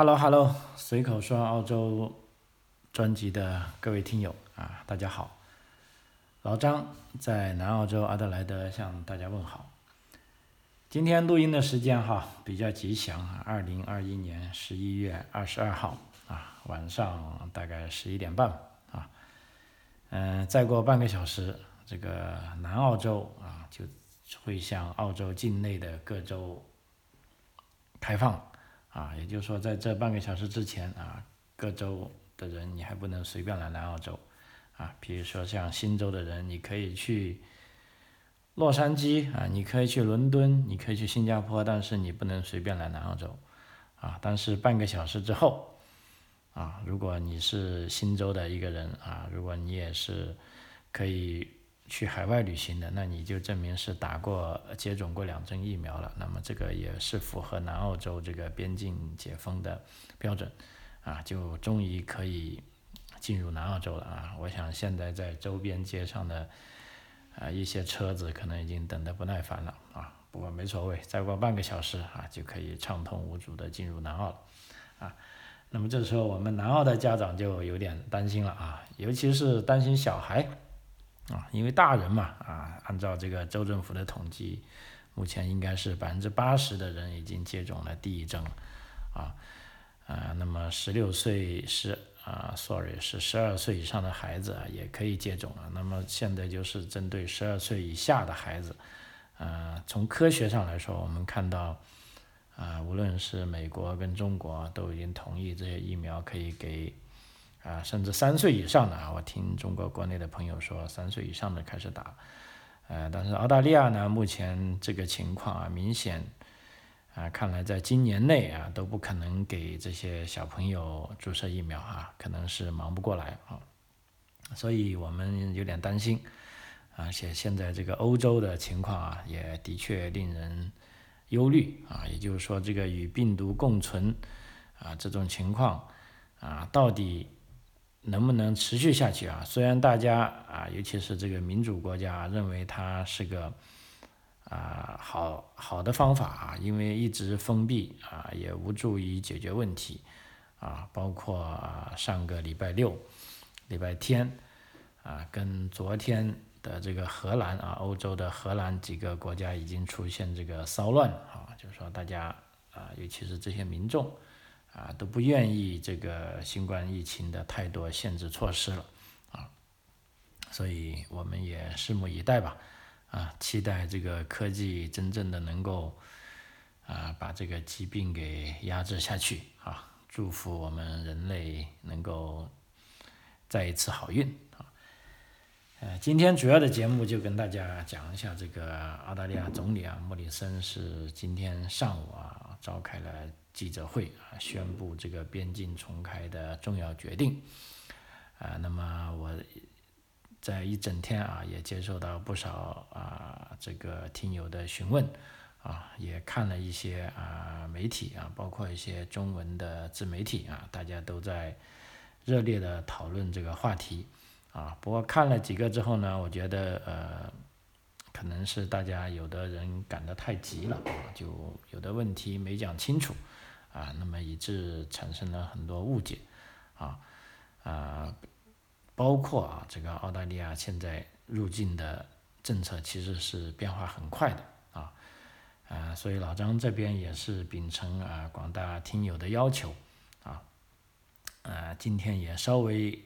Hello Hello，随口说澳洲专辑的各位听友啊，大家好，老张在南澳洲阿德莱德向大家问好。今天录音的时间哈比较吉祥，二零二一年十一月二十二号啊晚上大概十一点半啊，嗯，再过半个小时，这个南澳洲啊就会向澳洲境内的各州开放。啊，也就是说，在这半个小时之前啊，各州的人你还不能随便来南澳洲，啊，比如说像新州的人，你可以去洛杉矶啊，你可以去伦敦，你可以去新加坡，但是你不能随便来南澳洲，啊，但是半个小时之后，啊，如果你是新州的一个人啊，如果你也是可以。去海外旅行的，那你就证明是打过、接种过两针疫苗了。那么这个也是符合南澳洲这个边境解封的标准，啊，就终于可以进入南澳洲了啊！我想现在在周边街上的啊一些车子可能已经等得不耐烦了啊。不过没所谓，再过半个小时啊就可以畅通无阻的进入南澳了啊。那么这时候我们南澳的家长就有点担心了啊，尤其是担心小孩。啊，因为大人嘛，啊，按照这个州政府的统计，目前应该是百分之八十的人已经接种了第一针，啊，啊，那么十六岁是啊，sorry 是十二岁以上的孩子啊也可以接种了。那么现在就是针对十二岁以下的孩子，啊，从科学上来说，我们看到，啊，无论是美国跟中国都已经同意这些疫苗可以给。啊，甚至三岁以上的啊，我听中国国内的朋友说，三岁以上的开始打，呃，但是澳大利亚呢，目前这个情况啊，明显啊，看来在今年内啊，都不可能给这些小朋友注射疫苗啊，可能是忙不过来啊，所以我们有点担心，而且现在这个欧洲的情况啊，也的确令人忧虑啊，也就是说，这个与病毒共存啊，这种情况啊，到底。能不能持续下去啊？虽然大家啊，尤其是这个民主国家认为它是个啊好好的方法啊，因为一直封闭啊也无助于解决问题啊。包括上个礼拜六、礼拜天啊，跟昨天的这个荷兰啊，欧洲的荷兰几个国家已经出现这个骚乱啊，就是说大家啊，尤其是这些民众。啊，都不愿意这个新冠疫情的太多限制措施了，啊，所以我们也拭目以待吧，啊，期待这个科技真正的能够啊把这个疾病给压制下去，啊，祝福我们人类能够再一次好运，啊，呃，今天主要的节目就跟大家讲一下这个澳大利亚总理啊莫里森是今天上午啊召开了。记者会啊，宣布这个边境重开的重要决定啊。那么我在一整天啊，也接受到不少啊这个听友的询问啊，也看了一些啊媒体啊，包括一些中文的自媒体啊，大家都在热烈的讨论这个话题啊。不过看了几个之后呢，我觉得呃，可能是大家有的人赶得太急了，就有的问题没讲清楚。啊，那么以致产生了很多误解，啊，啊，包括啊，这个澳大利亚现在入境的政策其实是变化很快的，啊，啊，所以老张这边也是秉承啊广大听友的要求，啊，啊，今天也稍微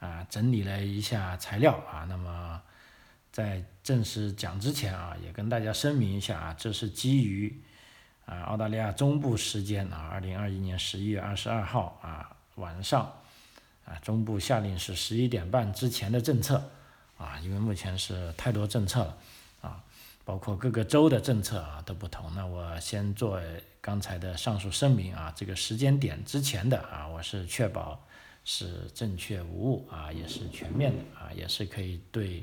啊整理了一下材料啊，那么在正式讲之前啊，也跟大家声明一下啊，这是基于。啊，澳大利亚中部时间啊，二零二一年十一月二十二号啊晚上，啊中部下令是十一点半之前的政策，啊，因为目前是太多政策了，啊，包括各个州的政策啊都不同。那我先做刚才的上述声明啊，这个时间点之前的啊，我是确保是正确无误啊，也是全面的啊，也是可以对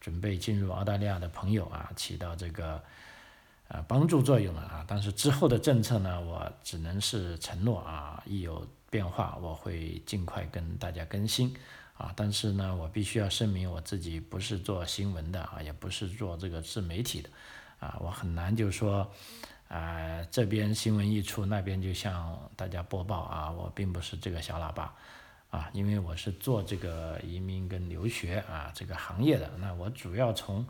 准备进入澳大利亚的朋友啊起到这个。啊，帮助作用了啊！但是之后的政策呢，我只能是承诺啊，一有变化我会尽快跟大家更新啊。但是呢，我必须要声明我自己不是做新闻的啊，也不是做这个自媒体的啊，我很难就说啊，这边新闻一出，那边就向大家播报啊，我并不是这个小喇叭，啊，因为我是做这个移民跟留学啊这个行业的，那我主要从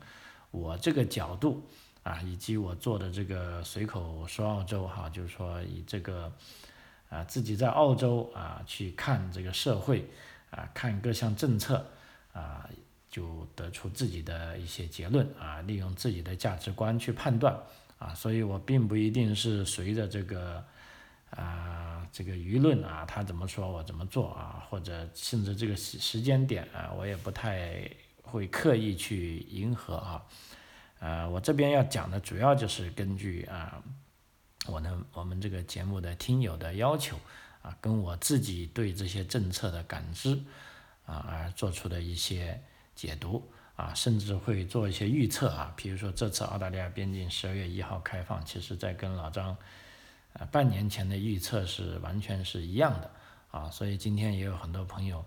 我这个角度啊，以及我做的这个随口说澳洲哈，就是说以这个啊自己在澳洲啊去看这个社会啊，看各项政策啊，就得出自己的一些结论啊，利用自己的价值观去判断。啊，所以我并不一定是随着这个，啊，这个舆论啊，他怎么说我怎么做啊，或者甚至这个时时间点啊，我也不太会刻意去迎合啊，呃，我这边要讲的主要就是根据啊，我呢我们这个节目的听友的要求啊，跟我自己对这些政策的感知啊而做出的一些解读。啊，甚至会做一些预测啊，比如说这次澳大利亚边境十二月一号开放，其实在跟老张，啊，半年前的预测是完全是一样的啊，所以今天也有很多朋友，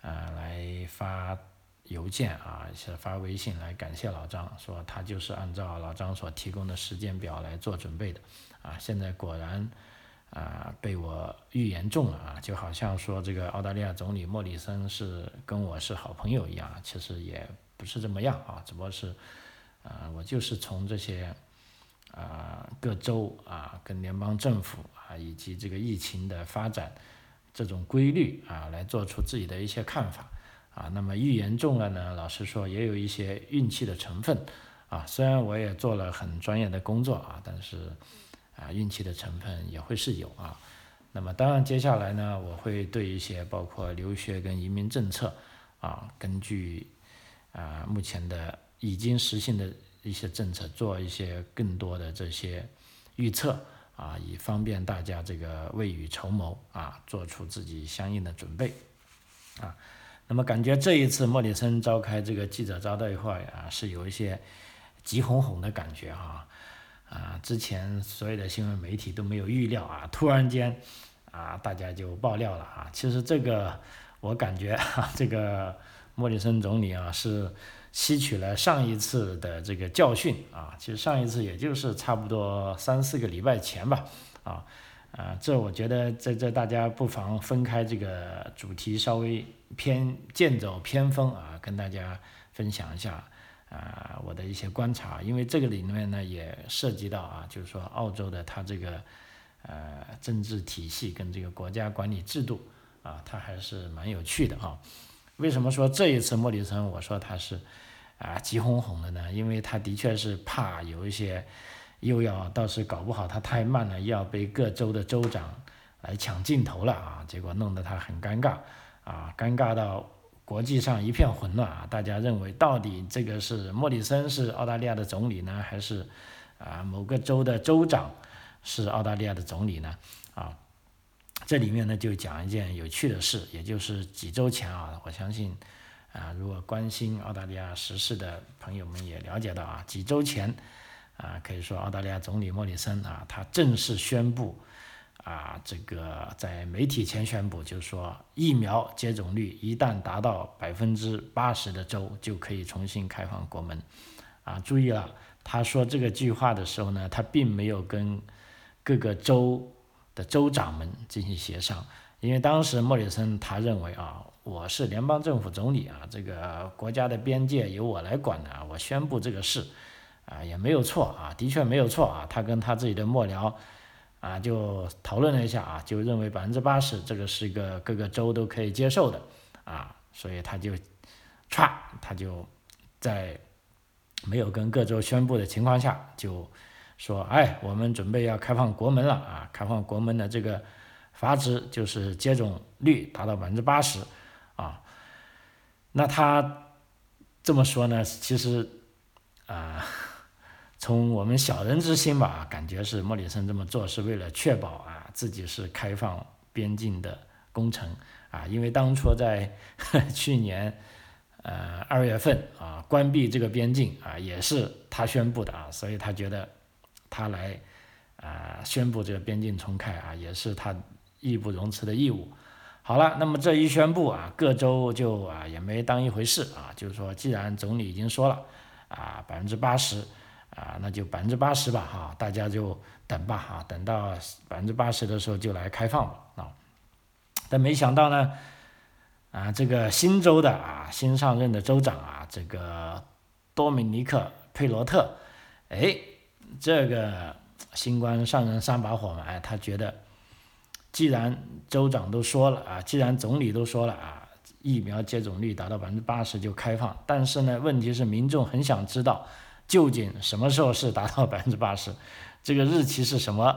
啊，来发邮件啊，是发微信来感谢老张，说他就是按照老张所提供的时间表来做准备的，啊，现在果然啊被我预言中了啊，就好像说这个澳大利亚总理莫里森是跟我是好朋友一样，其实也。不是这么样啊，只不过是，啊，我就是从这些，啊，各州啊，跟联邦政府啊，以及这个疫情的发展这种规律啊，来做出自己的一些看法啊。那么预言中了呢，老实说也有一些运气的成分啊。虽然我也做了很专业的工作啊，但是啊，运气的成分也会是有啊。那么当然接下来呢，我会对一些包括留学跟移民政策啊，根据。啊，目前的已经实行的一些政策，做一些更多的这些预测啊，以方便大家这个未雨绸缪啊，做出自己相应的准备啊。那么感觉这一次莫里森召开这个记者招待会啊，是有一些急哄哄的感觉哈啊。之前所有的新闻媒体都没有预料啊，突然间啊，大家就爆料了啊。其实这个我感觉哈，这个。莫里森总理啊，是吸取了上一次的这个教训啊，其实上一次也就是差不多三四个礼拜前吧，啊，啊，这我觉得在这大家不妨分开这个主题，稍微偏剑走偏锋啊，跟大家分享一下啊我的一些观察，因为这个里面呢也涉及到啊，就是说澳洲的它这个呃政治体系跟这个国家管理制度啊，它还是蛮有趣的啊。为什么说这一次莫里森我说他是啊急哄哄的呢？因为他的确是怕有一些又要到时搞不好他太慢了，又要被各州的州长来抢镜头了啊！结果弄得他很尴尬啊，尴尬到国际上一片混乱啊！大家认为到底这个是莫里森是澳大利亚的总理呢，还是啊某个州的州长是澳大利亚的总理呢？啊？这里面呢，就讲一件有趣的事，也就是几周前啊，我相信啊，如果关心澳大利亚时事的朋友们也了解到啊，几周前啊，可以说澳大利亚总理莫里森啊，他正式宣布啊，这个在媒体前宣布，就是说疫苗接种率一旦达到百分之八十的州，就可以重新开放国门。啊，注意了，他说这个句话的时候呢，他并没有跟各个州。的州长们进行协商，因为当时莫里森他认为啊，我是联邦政府总理啊，这个国家的边界由我来管的啊，我宣布这个事啊也没有错啊，的确没有错啊，他跟他自己的幕僚啊就讨论了一下啊，就认为百分之八十这个是一个各个州都可以接受的啊，所以他就歘，他就在没有跟各州宣布的情况下就。说，哎，我们准备要开放国门了啊！开放国门的这个阀值就是接种率达到百分之八十啊。那他这么说呢，其实啊，从我们小人之心吧，感觉是莫里森这么做是为了确保啊自己是开放边境的工程啊，因为当初在 去年呃二月份啊关闭这个边境啊也是他宣布的啊，所以他觉得。他来，啊，宣布这个边境重开啊，也是他义不容辞的义务。好了，那么这一宣布啊，各州就啊也没当一回事啊，就是说，既然总理已经说了，啊，百分之八十，啊，那就百分之八十吧，哈，大家就等吧，哈，等到百分之八十的时候就来开放吧，啊，但没想到呢，啊，这个新州的啊，新上任的州长啊，这个多米尼克佩罗特，哎，这个新官上任三把火嘛，哎，他觉得，既然州长都说了啊，既然总理都说了啊，疫苗接种率达到百分之八十就开放，但是呢，问题是民众很想知道。究竟什么时候是达到 百分之八十？这个日期是什么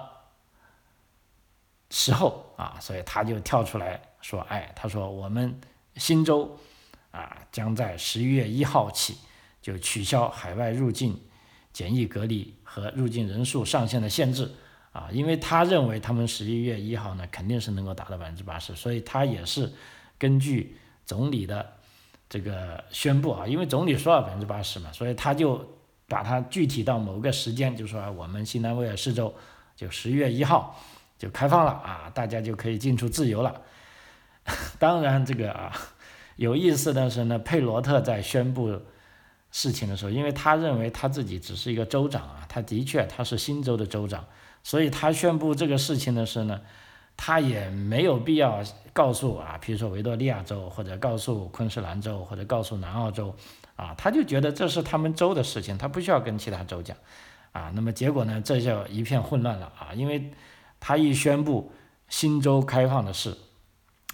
时候啊？所以他就跳出来说：“哎，他说我们新州啊，将在十一月一号起就取消海外入境检疫隔离和入境人数上限的限制啊，因为他认为他们十一月一号呢肯定是能够达到百分之八十，所以他也是根据总理的这个宣布啊，因为总理说了百分之八十嘛，所以他就。”把它具体到某个时间，就说我们新南威尔士州就十月一号就开放了啊，大家就可以进出自由了。当然，这个啊有意思的是呢，佩罗特在宣布事情的时候，因为他认为他自己只是一个州长啊，他的确他是新州的州长，所以他宣布这个事情的时候呢，他也没有必要告诉啊，比如说维多利亚州或者告诉昆士兰州或者告诉南澳州。啊，他就觉得这是他们州的事情，他不需要跟其他州讲，啊，那么结果呢，这就一片混乱了啊，因为他一宣布新州开放的事，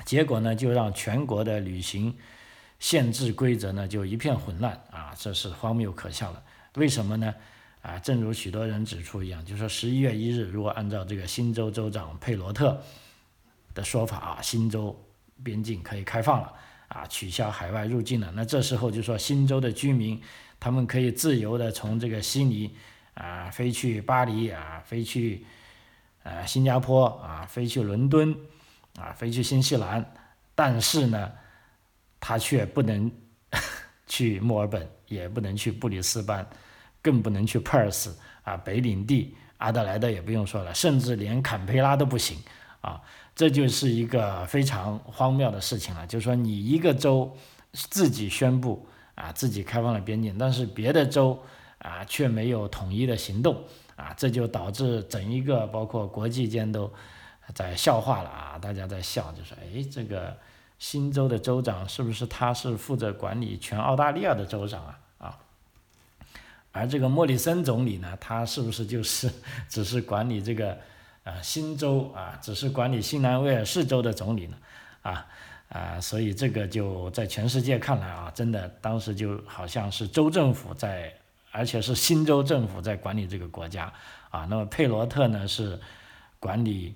结果呢，就让全国的旅行限制规则呢就一片混乱啊，这是荒谬可笑的。为什么呢？啊，正如许多人指出一样，就说十一月一日，如果按照这个新州州长佩罗特的说法啊，新州边境可以开放了。啊，取消海外入境了。那这时候就说新州的居民，他们可以自由的从这个悉尼啊飞去巴黎啊，飞去呃新加坡啊，飞去伦敦啊，飞去新西兰。但是呢，他却不能 去墨尔本，也不能去布里斯班，更不能去 Perth 啊，北领地阿德莱德也不用说了，甚至连坎培拉都不行啊。这就是一个非常荒谬的事情了，就是说你一个州自己宣布啊自己开放了边境，但是别的州啊却没有统一的行动啊，这就导致整一个包括国际间都在笑话了啊，大家在笑，就说哎这个新州的州长是不是他是负责管理全澳大利亚的州长啊啊，而这个莫里森总理呢，他是不是就是 只是管理这个？啊，新州啊，只是管理新南威尔士州的总理呢，啊啊，所以这个就在全世界看来啊，真的当时就好像是州政府在，而且是新州政府在管理这个国家啊。那么佩罗特呢是管理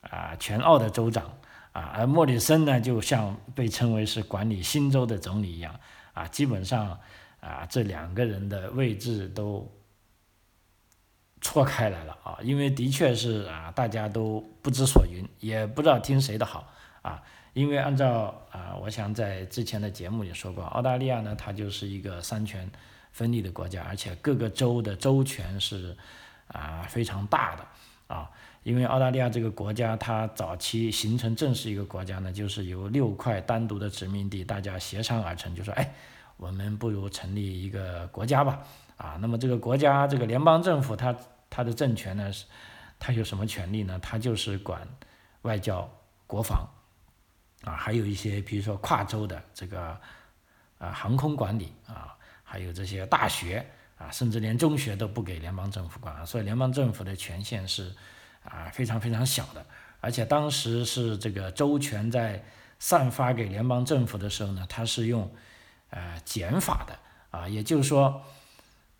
啊全澳的州长啊，而莫里森呢就像被称为是管理新州的总理一样啊，基本上啊这两个人的位置都。错开来了啊，因为的确是啊，大家都不知所云，也不知道听谁的好啊。因为按照啊，我想在之前的节目里说过，澳大利亚呢，它就是一个三权分立的国家，而且各个州的州权是啊非常大的啊。因为澳大利亚这个国家，它早期形成正式一个国家呢，就是由六块单独的殖民地大家协商而成，就说哎，我们不如成立一个国家吧啊。那么这个国家，这个联邦政府它。他的政权呢是，他有什么权利呢？他就是管外交、国防，啊，还有一些比如说跨州的这个啊航空管理啊，还有这些大学啊，甚至连中学都不给联邦政府管，所以联邦政府的权限是啊非常非常小的。而且当时是这个州权在散发给联邦政府的时候呢，它是用呃减法的啊，也就是说。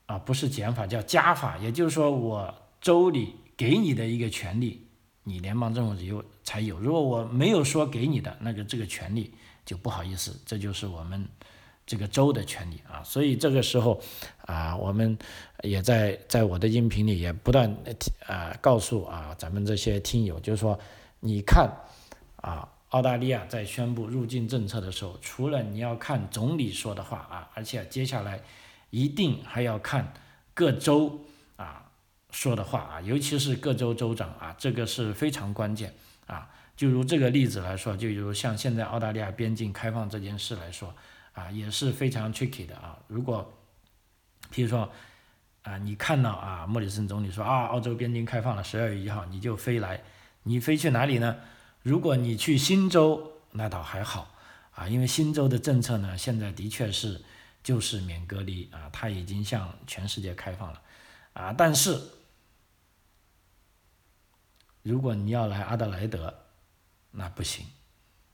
啊，不是减法，叫加法。也就是说，我州里给你的一个权利，你联邦政府有才有。如果我没有说给你的那个这个权利，就不好意思，这就是我们这个州的权利啊。所以这个时候啊，我们也在在我的音频里也不断啊告诉啊咱们这些听友，就是说，你看啊，澳大利亚在宣布入境政策的时候，除了你要看总理说的话啊，而且接下来。一定还要看各州啊说的话啊，尤其是各州州长啊，这个是非常关键啊。就如这个例子来说，就如像现在澳大利亚边境开放这件事来说啊，也是非常 tricky 的啊。如果，譬如说啊，你看到啊，莫里森总理说啊，澳洲边境开放了，十二月一号你就飞来，你飞去哪里呢？如果你去新州，那倒还好啊，因为新州的政策呢，现在的确是就是免隔离啊，它已经向全世界开放了啊，但是如果你要来阿德莱德，那不行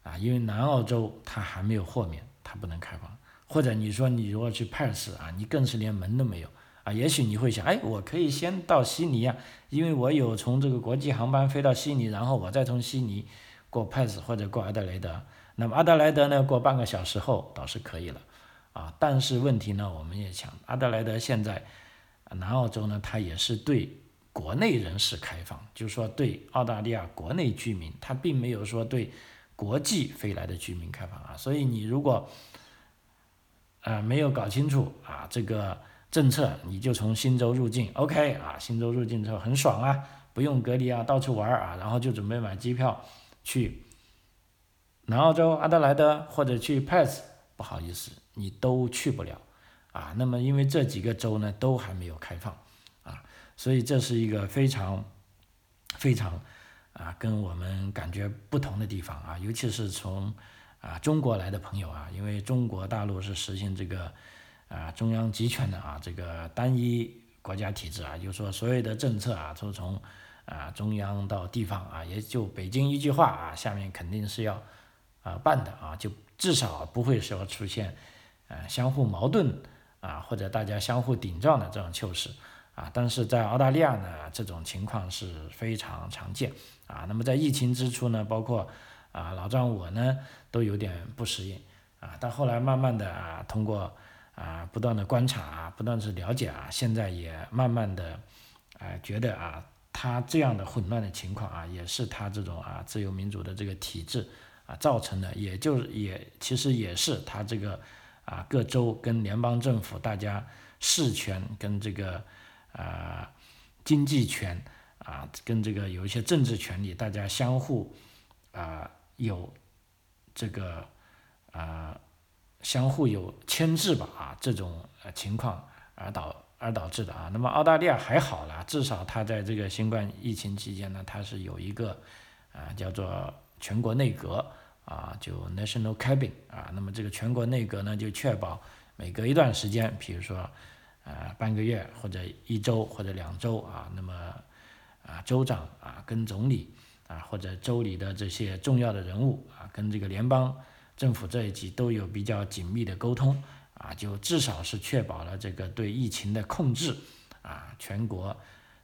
啊，因为南澳洲它还没有豁免，它不能开放。或者你说你如果去 Perth 啊，你更是连门都没有啊。也许你会想，哎，我可以先到悉尼啊，因为我有从这个国际航班飞到悉尼，然后我再从悉尼过 Perth 或者过阿德莱德。那么阿德莱德呢，过半个小时后倒是可以了啊。但是问题呢，我们也讲，阿德莱德现在南澳洲呢，它也是对国内人士开放，就是说对澳大利亚国内居民，它并没有说对国际飞来的居民开放啊。所以你如果啊，没有搞清楚啊，这个政策你就从新州入境，OK 啊，新州入境之后很爽啊，不用隔离啊，到处玩啊，然后就准备买机票去南澳洲阿德莱德或者去 Perth，不好意思，你都去不了啊。那么因为这几个州呢都还没有开放啊，所以这是一个非常非常啊跟我们感觉不同的地方啊，尤其是从。啊，中国来的朋友啊，因为中国大陆是实行这个啊中央集权的啊，这个单一国家体制啊，就是说所有的政策啊都从啊中央到地方啊，也就北京一句话啊，下面肯定是要啊办的啊，就至少不会说出现呃相互矛盾啊或者大家相互顶撞的这种糗事啊。但是在澳大利亚呢，这种情况是非常常见啊。那么在疫情之初呢，包括啊老张我呢。都有点不适应啊，但后来慢慢的啊，通过啊不断的观察啊，不断的了解啊，现在也慢慢的啊觉得啊，他这样的混乱的情况啊，也是他这种啊自由民主的这个体制啊造成的，也就也其实也是他这个啊各州跟联邦政府大家事权跟这个啊经济权啊跟这个有一些政治权利，大家相互啊有。这个啊，相互有牵制吧啊，这种情况而导而导致的啊。那么澳大利亚还好了，至少它在这个新冠疫情期间呢，它是有一个啊叫做全国内阁啊，就 National Cabin 啊。那么这个全国内阁呢，就确保每隔一段时间，比如说呃半个月或者一周或者两周啊，那么啊州长啊跟总理。啊，或者州里的这些重要的人物啊，跟这个联邦政府这一级都有比较紧密的沟通啊，就至少是确保了这个对疫情的控制啊，全国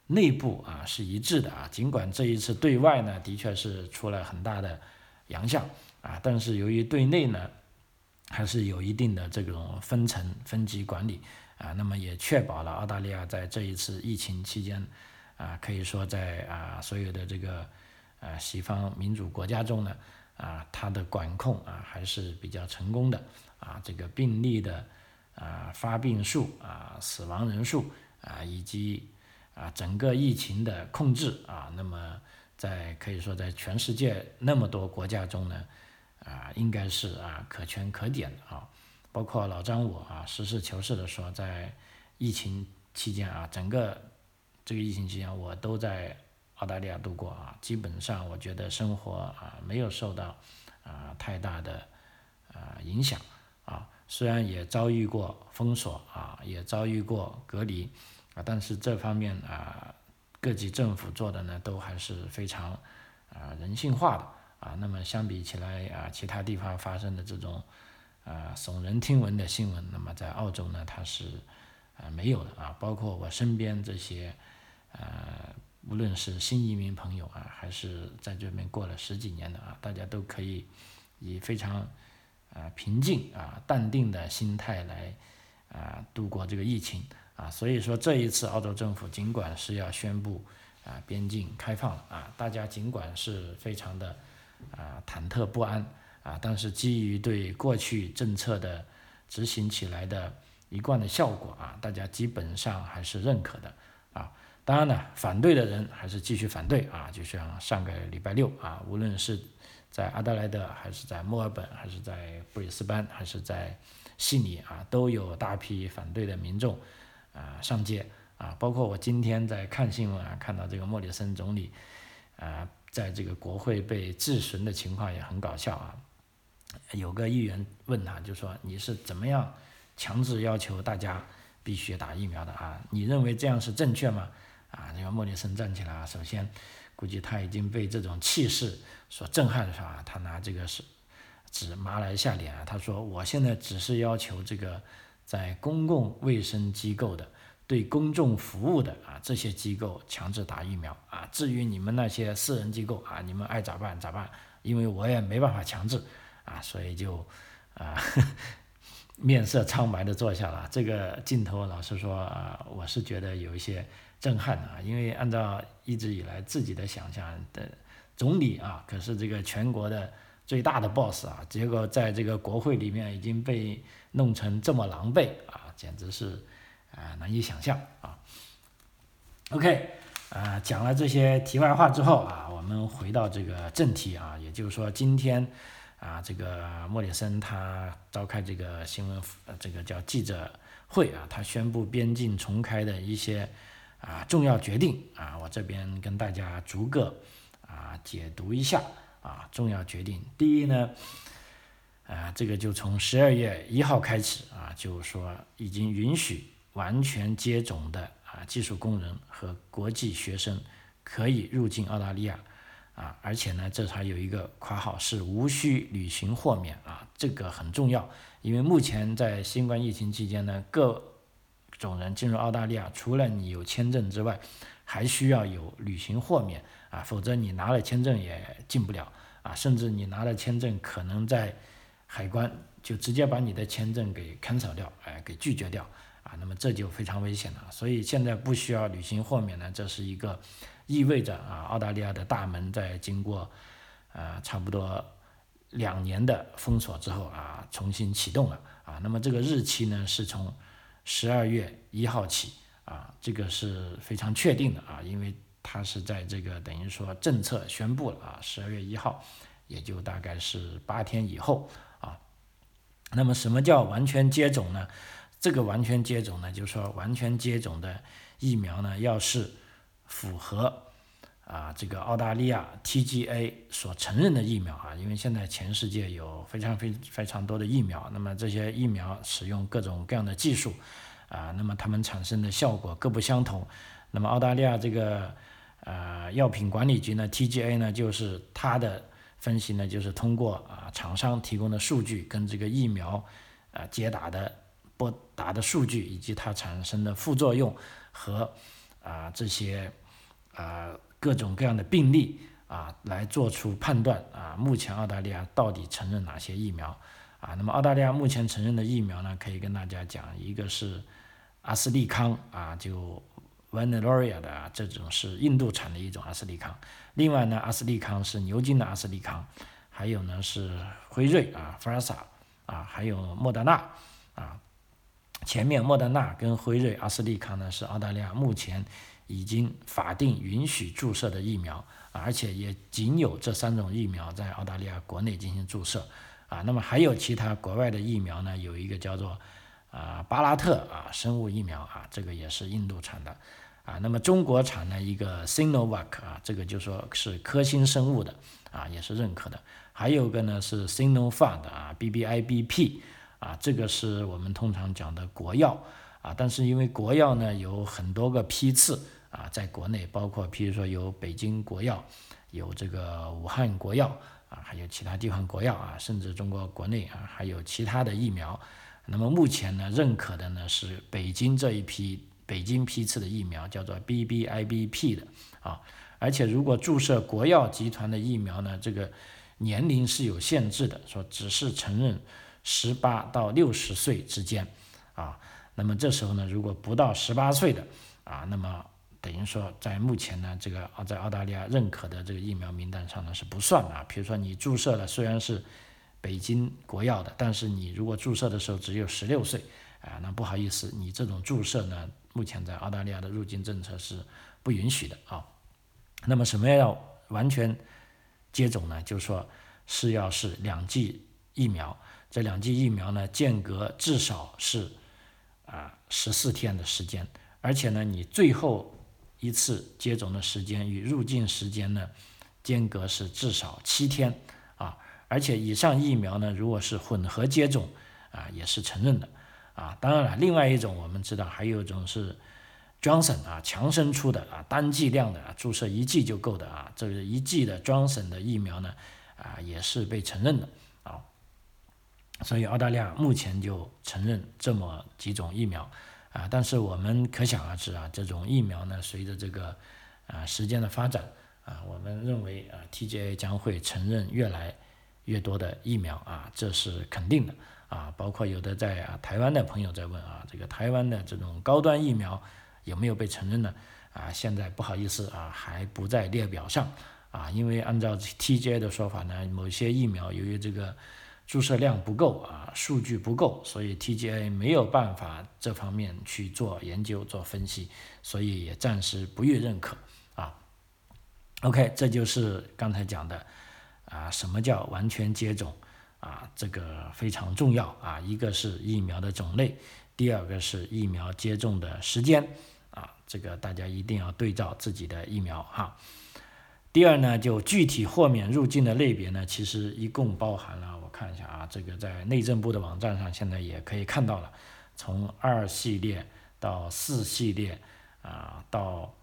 内部啊是一致的啊。尽管这一次对外呢的确是出了很大的洋相啊，但是由于对内呢还是有一定的这种分层分级管理啊，那么也确保了澳大利亚在这一次疫情期间啊，可以说在啊所有的这个。啊，西方民主国家中呢，啊，它的管控啊还是比较成功的啊，这个病例的啊发病数啊死亡人数啊以及啊整个疫情的控制啊，那么在可以说在全世界那么多国家中呢，啊应该是啊可圈可点的啊，包括老张我啊实事求是的说，在疫情期间啊，整个这个疫情期间我都在。澳大利亚度过啊，基本上我觉得生活啊没有受到啊太大的啊影响啊，虽然也遭遇过封锁啊，也遭遇过隔离啊，但是这方面啊各级政府做的呢都还是非常啊人性化的啊。那么相比起来啊，其他地方发生的这种啊耸人听闻的新闻，那么在澳洲呢它是啊没有的啊，包括我身边这些呃。无论是新移民朋友啊，还是在这边过了十几年的啊，大家都可以以非常啊平静啊淡定的心态来啊度过这个疫情啊。所以说这一次澳洲政府尽管是要宣布啊边境开放啊，大家尽管是非常的啊忐忑不安啊，但是基于对过去政策的执行起来的一贯的效果啊，大家基本上还是认可的啊。当然呢，反对的人还是继续反对啊，就像上个礼拜六啊，无论是在阿德莱德，还是在墨尔本，还是在布里斯班，还是在悉尼啊，都有大批反对的民众啊上街啊，包括我今天在看新闻啊，看到这个莫里森总理啊，在这个国会被质询的情况也很搞笑啊。有个议员问他，就说你是怎么样强制要求大家必须打疫苗的啊？你认为这样是正确吗？啊，那个莫里森站起来啊，首先估计他已经被这种气势所震撼是吧？他拿这个是纸抹了一下脸啊，他说我现在只是要求这个在公共卫生机构的。对公众服务的啊，这些机构强制打疫苗啊，至于你们那些私人机构啊，你们爱咋办咋办，因为我也没办法强制啊，所以就啊 面色苍白的坐下了。这个镜头老实说啊，我是觉得有一些震撼啊，因为按照一直以来自己的想象的总理啊，可是这个全国的最大的 boss 啊，结果在这个国会里面已经被弄成这么狼狈啊，简直是。啊，难以想象啊。OK，啊，讲了这些题外话之后啊，我们回到这个正题啊，也就是说，今天啊，这个莫里森他召开这个新闻，这个叫记者会啊，他宣布边境重开的一些啊重要决定啊，我这边跟大家逐个啊解读一下啊重要决定。第一呢，啊，这个就从十二月一号开始啊，就是说已经允许。完全接种的啊技术工人和国际学生可以入境澳大利亚啊，而且呢，这还有一个括号是无需旅行豁免啊，这个很重要，因为目前在新冠疫情期间呢，各种人进入澳大利亚，除了你有签证之外，还需要有旅行豁免啊，否则你拿了签证也进不了啊，甚至你拿了签证，可能在海关就直接把你的签证给 cancel 掉，哎，给拒绝掉。啊，那么这就非常危险了，所以现在不需要旅行豁免呢，这是一个意味着啊，澳大利亚的大门在经过啊差不多两年的封锁之后啊，重新启动了啊，那么这个日期呢是从十二月一号起啊，这个是非常确定的啊，因为它是在这个等于说政策宣布了啊，十二月一号，也就大概是八天以后啊，那么什么叫完全接种呢？这个完全接种呢，就是说完全接种的疫苗呢，要是符合啊这个澳大利亚 TGA 所承认的疫苗啊，因为现在全世界有非常非非常多的疫苗，那么这些疫苗使用各种各样的技术啊，那么它们产生的效果各不相同。那么澳大利亚这个呃药品管理局呢 TGA 呢，就是它的分析呢，就是通过啊厂商提供的数据跟这个疫苗啊接打的。拨打的数据以及它产生的副作用和啊这些啊各种各样的病例啊来做出判断啊，目前澳大利亚到底承认哪些疫苗啊？那么澳大利亚目前承认的疫苗呢，可以跟大家讲，一个是阿斯利康啊，就 Vaneloria 的啊这种是印度产的一种阿斯利康，另外呢，阿斯利康是牛津的阿斯利康，还有呢是辉瑞啊 f a r s a 啊，还有莫德纳啊。前面莫德纳跟辉瑞、阿斯利康呢是澳大利亚目前已经法定允许注射的疫苗，而且也仅有这三种疫苗在澳大利亚国内进行注射，啊，那么还有其他国外的疫苗呢？有一个叫做啊巴拉特啊生物疫苗啊，这个也是印度产的，啊，那么中国产的一个 Sinovac 啊，这个就说是科兴生物的啊，也是认可的，还有个呢是 Sinopharm 的啊 BBIBP。啊，这个是我们通常讲的国药啊，但是因为国药呢有很多个批次啊，在国内包括譬如说有北京国药，有这个武汉国药啊，还有其他地方国药啊，甚至中国国内啊还有其他的疫苗。那么目前呢认可的呢是北京这一批北京批次的疫苗，叫做 BBIBP 的啊，而且如果注射国药集团的疫苗呢，这个年龄是有限制的，说只是承认。十八到六十岁之间，啊，那么这时候呢，如果不到十八岁的，啊，那么等于说在目前呢，这个啊，在澳大利亚认可的这个疫苗名单上呢是不算的啊。比如说你注射了，虽然是北京国药的，但是你如果注射的时候只有十六岁，啊，那不好意思，你这种注射呢，目前在澳大利亚的入境政策是不允许的啊。那么什么要完全接种呢？就是说是要是两剂疫苗。这两剂疫苗呢，间隔至少是啊十四天的时间，而且呢，你最后一次接种的时间与入境时间呢间隔是至少七天啊，而且以上疫苗呢，如果是混合接种啊，也是承认的啊。当然了，另外一种我们知道还有一种是 Johnson 啊，强生出的啊，单剂量的啊，注射一剂就够的啊，这个一剂的 Johnson 的疫苗呢啊，也是被承认的。所以澳大利亚目前就承认这么几种疫苗。啊，但是我们可想而知啊，这种疫苗呢，随着这个啊时间的发展啊，我们认为啊，TGA 将会承认越来越多的疫苗啊，这是肯定的啊。包括有的在啊台湾的朋友在问啊，这个台湾的这种高端疫苗有没有被承认呢？啊，现在不好意思啊，还不在列表上啊，因为按照 TGA 的说法呢，某些疫苗由于这个。注射量不够啊，数据不够，所以 TGA 没有办法这方面去做研究、做分析，所以也暂时不予认可啊。OK，这就是刚才讲的啊，什么叫完全接种啊？这个非常重要啊。一个是疫苗的种类，第二个是疫苗接种的时间啊，这个大家一定要对照自己的疫苗哈。第二呢，就具体豁免入境的类别呢，其实一共包含了。我看一下啊，这个在内政部的网站上现在也可以看到了，从二系列到四系列啊，到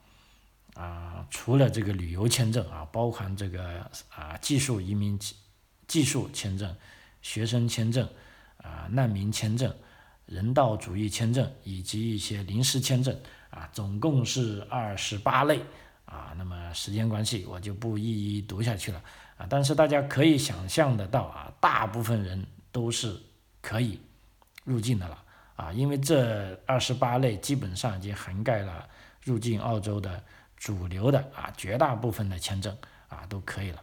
啊，除了这个旅游签证啊，包含这个啊技术移民、技术签证、学生签证啊、难民签证、人道主义签证以及一些临时签证啊，总共是二十八类啊。那么时间关系，我就不一一读下去了啊。但是大家可以想象得到啊，大部分人都是可以入境的了啊，因为这二十八类基本上已经涵盖了入境澳洲的主流的啊绝大部分的签证啊都可以了。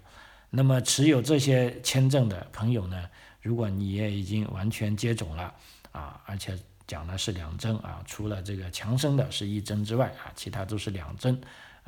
那么持有这些签证的朋友呢，如果你也已经完全接种了啊，而且讲的是两针啊，除了这个强生的是一针之外啊，其他都是两针，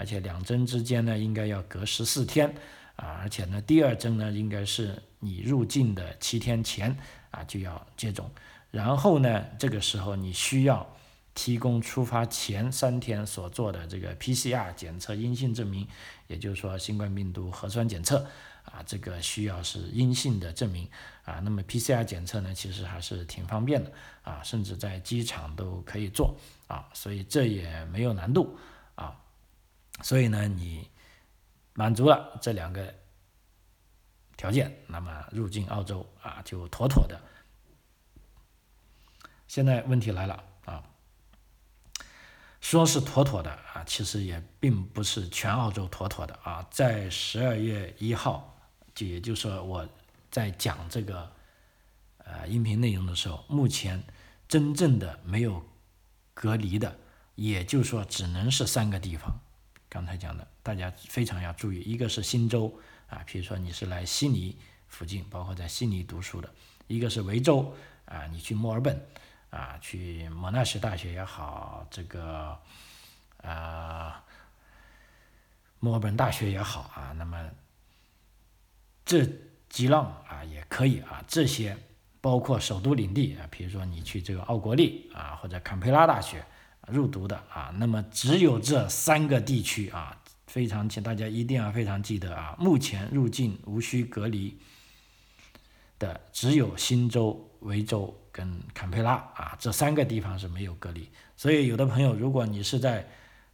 而且两针之间呢应该要隔十四天。啊，而且呢，第二针呢，应该是你入境的七天前啊就要接种，然后呢，这个时候你需要提供出发前三天所做的这个 PCR 检测阴性证明，也就是说新冠病毒核酸检测啊，这个需要是阴性的证明啊。那么 PCR 检测呢，其实还是挺方便的啊，甚至在机场都可以做啊，所以这也没有难度啊。所以呢，你。满足了这两个条件，那么入境澳洲啊就妥妥的。现在问题来了啊，说是妥妥的啊，其实也并不是全澳洲妥妥的啊。在十二月一号，就也就是说我在讲这个呃音频内容的时候，目前真正的没有隔离的，也就是说只能是三个地方。刚才讲的，大家非常要注意，一个是新州啊，比如说你是来悉尼附近，包括在悉尼读书的；一个是维州啊，你去墨尔本啊，去莫纳什大学也好，这个啊墨尔本大学也好啊，那么这几浪啊也可以啊，这些包括首都领地啊，比如说你去这个奥国立啊，或者坎培拉大学。入读的啊，那么只有这三个地区啊，非常请大家一定要非常记得啊，目前入境无需隔离的只有新州、维州跟坎培拉啊，这三个地方是没有隔离。所以有的朋友，如果你是在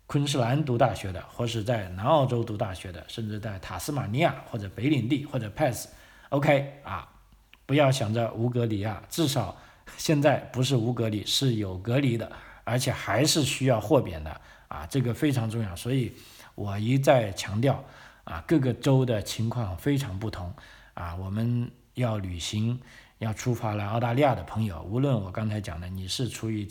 昆士兰读大学的，或是在南澳洲读大学的，甚至在塔斯马尼亚或者北领地或者 Pass，OK 啊，不要想着无隔离啊，至少现在不是无隔离，是有隔离的。而且还是需要豁免的啊，这个非常重要，所以我一再强调啊，各个州的情况非常不同啊，我们要旅行要出发来澳大利亚的朋友，无论我刚才讲的你是出于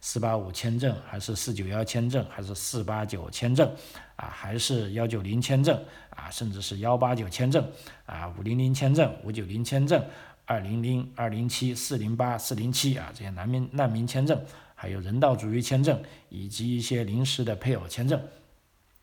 四八五签证，还是四九幺签证，还是四八九签证啊，还是幺九零签证啊，甚至是幺八九签证啊，五零零签证、五九零签证、二零零、二零七、四零八、四零七啊，这些难民难民签证。还有人道主义签证以及一些临时的配偶签证，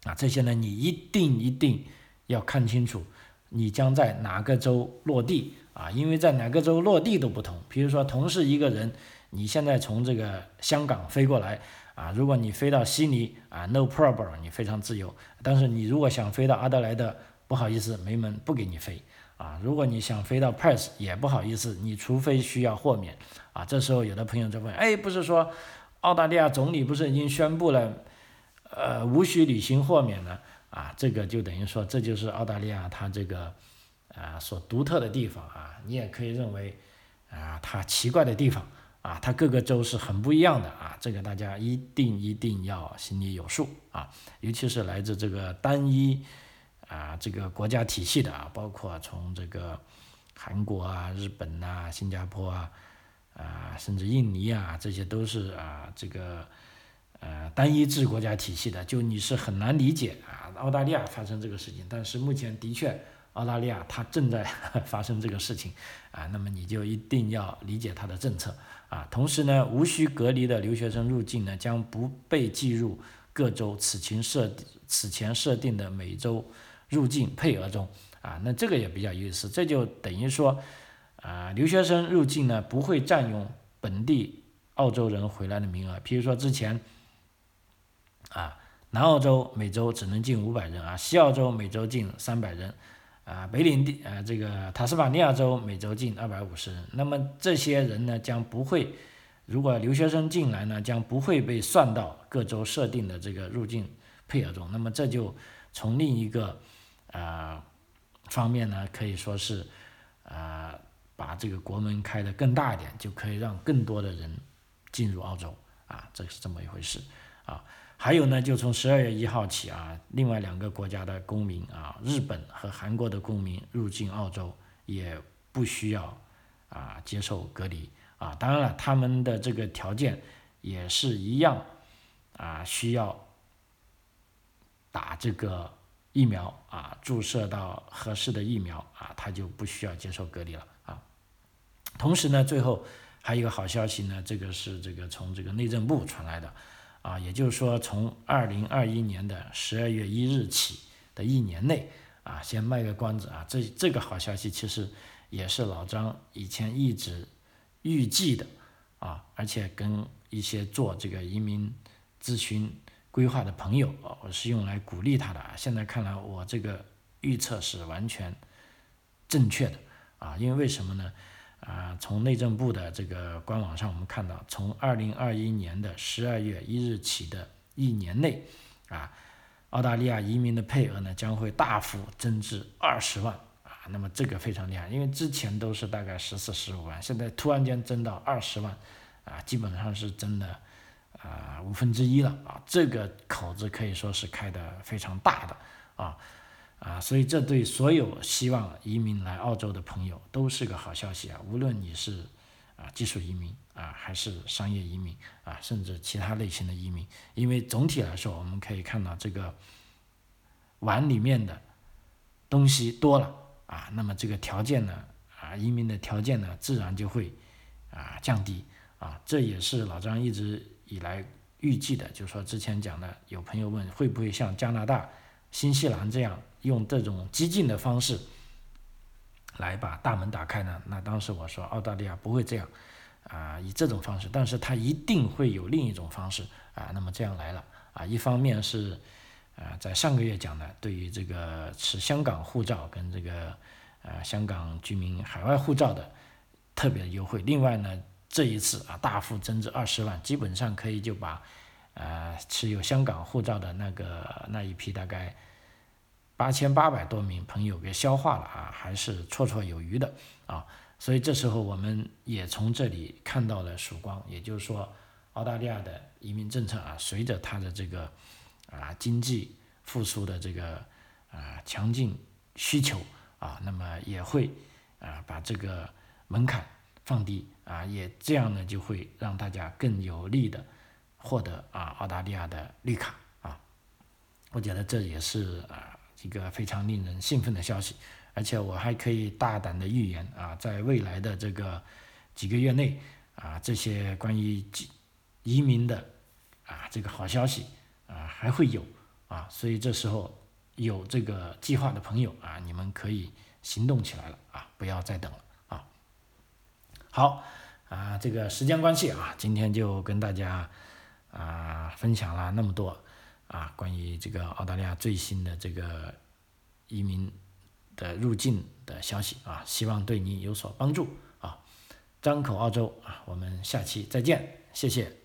啊，这些呢，你一定一定要看清楚，你将在哪个州落地啊？因为在哪个州落地都不同。比如说，同是一个人，你现在从这个香港飞过来啊，如果你飞到悉尼啊，no problem，你非常自由。但是你如果想飞到阿德莱德，不好意思，没门，不给你飞。啊，如果你想飞到 Perth，也不好意思，你除非需要豁免。啊，这时候有的朋友就问，哎，不是说澳大利亚总理不是已经宣布了，呃，无需履行豁免呢？啊，这个就等于说，这就是澳大利亚它这个啊所独特的地方啊，你也可以认为啊它奇怪的地方。啊，它各个州是很不一样的啊，这个大家一定一定要心里有数啊，尤其是来自这个单一啊这个国家体系的啊，包括从这个韩国啊、日本呐、新加坡啊啊，甚至印尼啊，这些都是啊这个呃单一制国家体系的，就你是很难理解啊，澳大利亚发生这个事情，但是目前的确澳大利亚它正在 发生这个事情啊，那么你就一定要理解它的政策。啊，同时呢，无需隔离的留学生入境呢，将不被计入各州此前设此前设定的每周入境配额中。啊，那这个也比较有意思，这就等于说，啊，留学生入境呢不会占用本地澳洲人回来的名额。比如说之前，啊，南澳洲每周只能进五百人啊，西澳洲每周进三百人。啊，北领地啊，这个塔斯马尼亚州每周进二百五十人，那么这些人呢将不会，如果留学生进来呢，将不会被算到各州设定的这个入境配额中。那么这就从另一个啊方面呢，可以说是啊把这个国门开得更大一点，就可以让更多的人进入澳洲啊，这是这么一回事啊。还有呢，就从十二月一号起啊，另外两个国家的公民啊，日本和韩国的公民入境澳洲也不需要啊接受隔离啊。当然了，他们的这个条件也是一样啊，需要打这个疫苗啊，注射到合适的疫苗啊，他就不需要接受隔离了啊。同时呢，最后还有一个好消息呢，这个是这个从这个内政部传来的。啊，也就是说，从二零二一年的十二月一日起的一年内，啊，先卖个关子啊，这这个好消息其实也是老张以前一直预计的啊，而且跟一些做这个移民咨询规划的朋友啊，我是用来鼓励他的啊。现在看来，我这个预测是完全正确的啊，因为为什么呢？啊，从内政部的这个官网上，我们看到，从二零二一年的十二月一日起的一年内，啊，澳大利亚移民的配额呢将会大幅增至二十万啊。那么这个非常厉害，因为之前都是大概十四、十五万，现在突然间增到二十万，啊，基本上是真的啊五分之一了啊。这个口子可以说是开的非常大的啊。啊，所以这对所有希望移民来澳洲的朋友都是个好消息啊！无论你是啊技术移民啊，还是商业移民啊，甚至其他类型的移民，因为总体来说，我们可以看到这个碗里面的东西多了啊，那么这个条件呢啊，移民的条件呢，自然就会啊降低啊。这也是老张一直以来预计的，就是说之前讲的，有朋友问会不会像加拿大、新西兰这样。用这种激进的方式来把大门打开呢？那当时我说澳大利亚不会这样，啊，以这种方式，但是它一定会有另一种方式啊。那么这样来了啊，一方面是啊，在上个月讲的，对于这个持香港护照跟这个呃香港居民海外护照的特别优惠。另外呢，这一次啊大幅增至二十万，基本上可以就把呃持有香港护照的那个那一批大概。八千八百多名朋友给消化了啊，还是绰绰有余的啊，所以这时候我们也从这里看到了曙光，也就是说，澳大利亚的移民政策啊，随着它的这个啊经济复苏的这个啊强劲需求啊，那么也会啊把这个门槛放低啊，也这样呢就会让大家更有利的获得啊澳大利亚的绿卡啊，我觉得这也是啊。一个非常令人兴奋的消息，而且我还可以大胆的预言啊，在未来的这个几个月内啊，这些关于移民的啊这个好消息啊还会有啊，所以这时候有这个计划的朋友啊，你们可以行动起来了啊，不要再等了。好啊，这个时间关系啊，今天就跟大家啊分享了那么多啊关于这个澳大利亚最新的这个移民的入境的消息啊，希望对你有所帮助啊。张口澳洲啊，我们下期再见，谢谢。